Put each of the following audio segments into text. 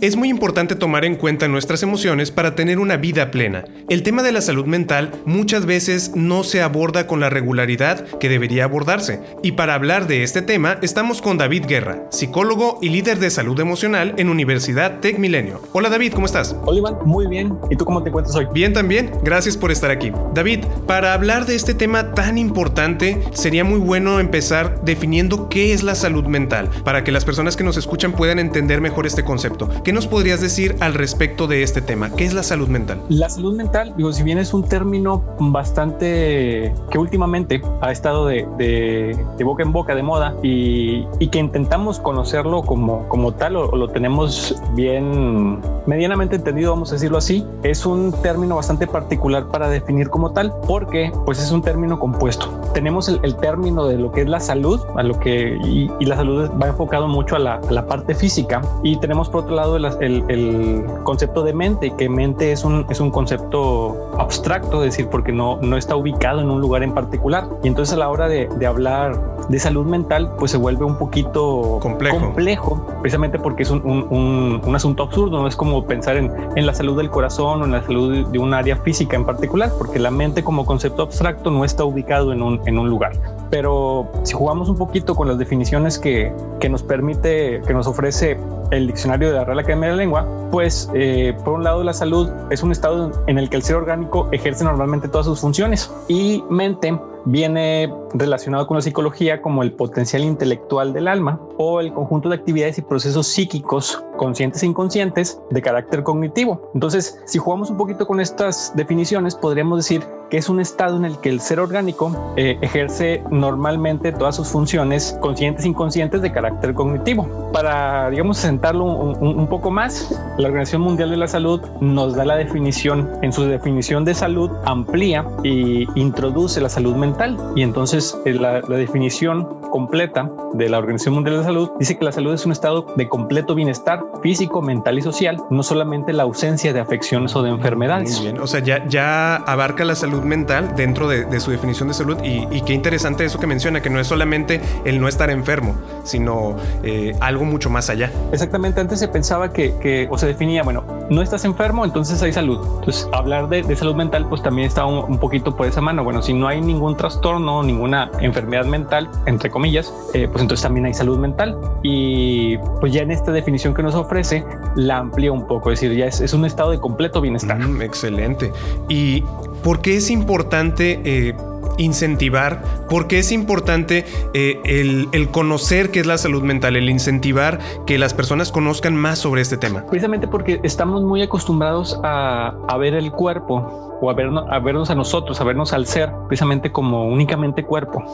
Es muy importante tomar en cuenta nuestras emociones para tener una vida plena. El tema de la salud mental muchas veces no se aborda con la regularidad que debería abordarse. Y para hablar de este tema estamos con David Guerra, psicólogo y líder de salud emocional en Universidad Tech Milenio. Hola David, ¿cómo estás? Hola Iván, muy bien. ¿Y tú cómo te encuentras hoy? Bien también, gracias por estar aquí. David, para hablar de este tema tan importante, sería muy bueno empezar definiendo qué es la salud mental, para que las personas que nos escuchan puedan entender mejor este concepto. ¿Qué nos podrías decir al respecto de este tema? ¿Qué es la salud mental? La salud mental, digo, si bien es un término bastante que últimamente ha estado de, de, boca en boca de moda y, y, que intentamos conocerlo como, como tal o, lo tenemos bien medianamente entendido, vamos a decirlo así, es un término bastante particular para definir como tal porque pues es un término compuesto. Tenemos el, el término de lo que es la salud, a lo que y, y la salud va enfocado mucho a la, a la parte física y tenemos por otro lado el, concepto de mente, que mente es un, es un concepto abstracto, es decir, porque no, no está ubicado en un lugar en particular. Y entonces a la hora de, de hablar de salud mental, pues se vuelve un poquito complejo, complejo precisamente porque es un, un, un, asunto absurdo, no es como pensar en, en, la salud del corazón o en la salud de un área física en particular, porque la mente como concepto abstracto no está ubicado en un, en un lugar. Pero si jugamos un poquito con las definiciones que, que nos permite, que nos ofrece el diccionario de la Real Academia de la Lengua, pues eh, por un lado la salud es un estado en el que el ser orgánico ejerce normalmente todas sus funciones y mente viene relacionado con la psicología como el potencial intelectual del alma o el conjunto de actividades y procesos psíquicos conscientes e inconscientes de carácter cognitivo. Entonces, si jugamos un poquito con estas definiciones, podríamos decir que es un estado en el que el ser orgánico eh, ejerce normalmente todas sus funciones conscientes e inconscientes de carácter cognitivo. Para, digamos, sentarlo un, poco más, la Organización Mundial de la Salud nos da la definición, en su definición de salud, amplía y introduce la salud mental. Y entonces eh, la, la definición completa de la Organización Mundial de la Salud dice que la salud es un estado de completo bienestar físico, mental y social, no solamente la ausencia de afecciones o de enfermedades. Muy bien, o sea, ya, ya abarca la salud mental dentro de, de su definición de salud y, y, qué interesante eso que menciona, que no es solamente el no estar enfermo, sino eh, algo mucho más allá. Exactamente, antes se pensaba que, que, o se definía, bueno, no estás enfermo, entonces hay salud. Entonces, hablar de, de salud mental pues también está un, un, poquito por esa mano. Bueno, si no hay ningún trastorno, ninguna enfermedad mental, entre comillas, eh, pues entonces también hay salud mental. Y pues ya en esta definición que nos ofrece, la amplía un poco, es decir, ya es, un estado de completo bienestar. Mm, excelente. ¿Y por qué es importante eh, incentivar? ¿Por qué es importante eh, el, conocer qué es la salud mental, el incentivar que las personas conozcan más sobre este tema? Precisamente porque estamos muy acostumbrados a, ver el cuerpo o a vernos, a a nosotros, a vernos al ser, precisamente como únicamente cuerpo.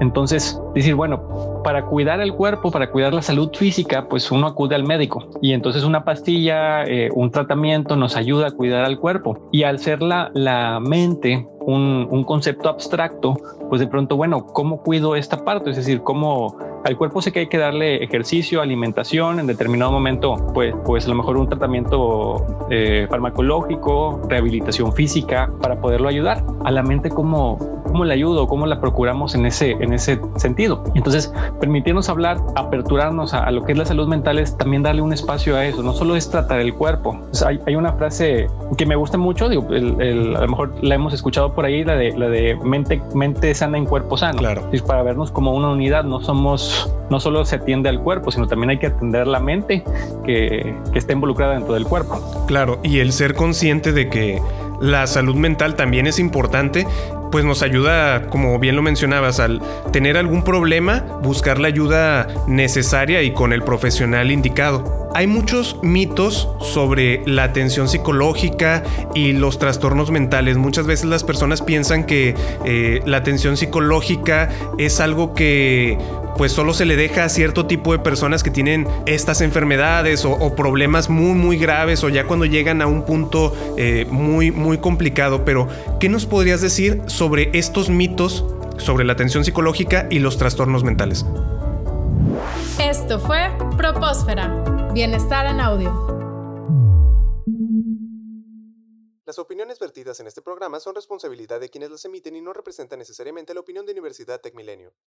Entonces, decir, bueno, para cuidar el cuerpo, para cuidar la salud física, pues uno acude al médico y entonces una pastilla, eh, un tratamiento nos ayuda a cuidar al cuerpo. Y al ser la, la mente un, un, concepto abstracto, pues de pronto, bueno, ¿cómo cuido esta parte? Es decir, ¿cómo al cuerpo sé que hay que darle ejercicio, alimentación, en determinado momento, pues, pues a lo mejor un tratamiento eh, farmacológico, rehabilitación física para poderlo ayudar. A la mente, ¿cómo, cómo le ayudo? ¿Cómo la procuramos en ese, en ese sentido? Entonces, permitirnos hablar, aperturarnos a, a lo que es la salud mental es también darle un espacio a eso. No solo es tratar el cuerpo. Pues hay, hay, una frase que me gusta mucho, digo, el, el, a lo mejor la hemos escuchado por ahí, la de, la de mente, mente sana en cuerpo sano. Claro. Es para vernos como una unidad, no somos no solo se atiende al cuerpo, sino también hay que atender la mente que, que está involucrada dentro del cuerpo. Claro, y el ser consciente de que la salud mental también es importante, pues nos ayuda, como bien lo mencionabas, al tener algún problema, buscar la ayuda necesaria y con el profesional indicado. Hay muchos mitos sobre la atención psicológica y los trastornos mentales. Muchas veces las personas piensan que eh, la atención psicológica es algo que pues solo se le deja a cierto tipo de personas que tienen estas enfermedades o, o problemas muy muy graves o ya cuando llegan a un punto eh, muy muy complicado. Pero, ¿qué nos podrías decir sobre estos mitos sobre la atención psicológica y los trastornos mentales? Esto fue Propósfera, Bienestar en Audio. Las opiniones vertidas en este programa son responsabilidad de quienes las emiten y no representan necesariamente la opinión de Universidad Tecmilenio.